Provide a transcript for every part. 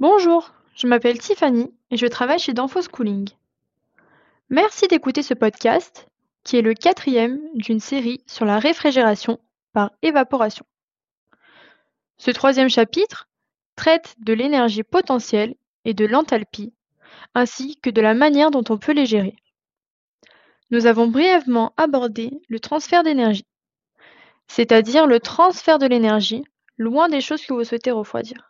Bonjour, je m'appelle Tiffany et je travaille chez Danfoss Cooling. Merci d'écouter ce podcast qui est le quatrième d'une série sur la réfrigération par évaporation. Ce troisième chapitre traite de l'énergie potentielle et de l'enthalpie, ainsi que de la manière dont on peut les gérer. Nous avons brièvement abordé le transfert d'énergie, c'est-à-dire le transfert de l'énergie loin des choses que vous souhaitez refroidir,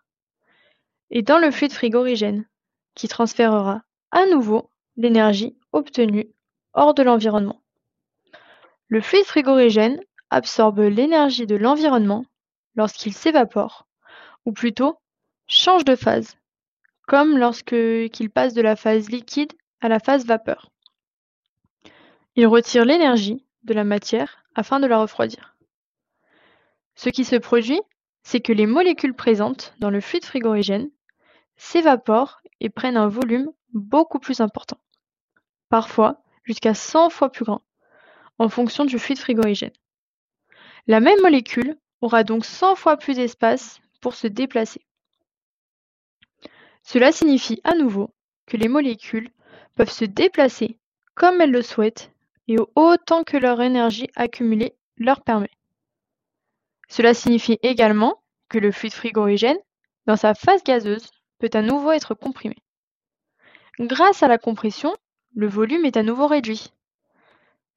et dans le fluide frigorigène, qui transférera à nouveau l'énergie obtenue hors de l'environnement. Le fluide frigorigène absorbe l'énergie de l'environnement lorsqu'il s'évapore, ou plutôt change de phase, comme lorsqu'il passe de la phase liquide à la phase vapeur. Il retire l'énergie de la matière afin de la refroidir. Ce qui se produit, c'est que les molécules présentes dans le fluide frigorigène s'évaporent et prennent un volume beaucoup plus important, parfois jusqu'à 100 fois plus grand, en fonction du fluide frigorigène. La même molécule aura donc 100 fois plus d'espace pour se déplacer. Cela signifie à nouveau que les molécules peuvent se déplacer comme elles le souhaitent et autant que leur énergie accumulée leur permet. Cela signifie également que le fluide frigorigène, dans sa phase gazeuse, peut à nouveau être comprimé. Grâce à la compression, le volume est à nouveau réduit.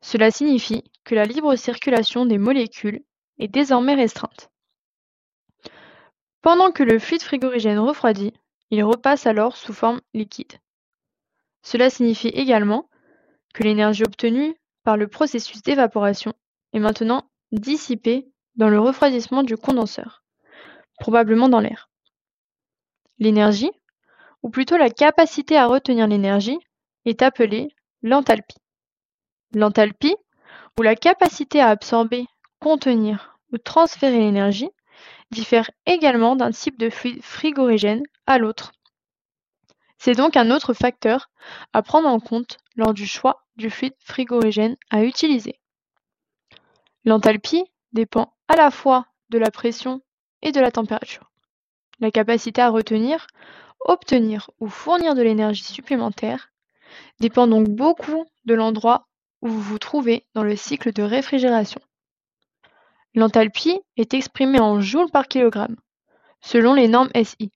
Cela signifie que la libre circulation des molécules est désormais restreinte. Pendant que le fluide frigorigène refroidit, il repasse alors sous forme liquide. Cela signifie également que l'énergie obtenue par le processus d'évaporation est maintenant dissipée dans le refroidissement du condenseur, probablement dans l'air. L'énergie, ou plutôt la capacité à retenir l'énergie, est appelée l'enthalpie. L'enthalpie, ou la capacité à absorber, contenir ou transférer l'énergie, diffère également d'un type de fluide frigorigène à l'autre. C'est donc un autre facteur à prendre en compte lors du choix du fluide frigorigène à utiliser. L'enthalpie dépend à la fois de la pression et de la température. La capacité à retenir, obtenir ou fournir de l'énergie supplémentaire dépend donc beaucoup de l'endroit où vous vous trouvez dans le cycle de réfrigération. L'enthalpie est exprimée en joules par kilogramme, selon les normes SI,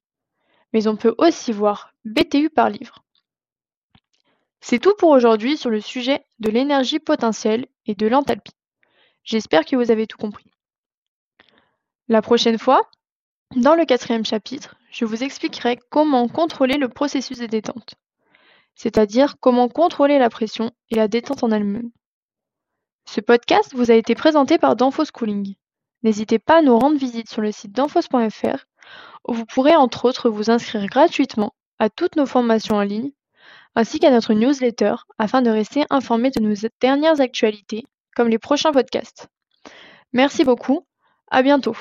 mais on peut aussi voir BTU par livre. C'est tout pour aujourd'hui sur le sujet de l'énergie potentielle et de l'enthalpie. J'espère que vous avez tout compris. La prochaine fois, dans le quatrième chapitre, je vous expliquerai comment contrôler le processus de détente, c'est-à-dire comment contrôler la pression et la détente en elle-même. Ce podcast vous a été présenté par Danfoss Cooling. N'hésitez pas à nous rendre visite sur le site danfoss.fr où vous pourrez entre autres vous inscrire gratuitement à toutes nos formations en ligne ainsi qu'à notre newsletter afin de rester informé de nos dernières actualités comme les prochains podcasts. Merci beaucoup, à bientôt.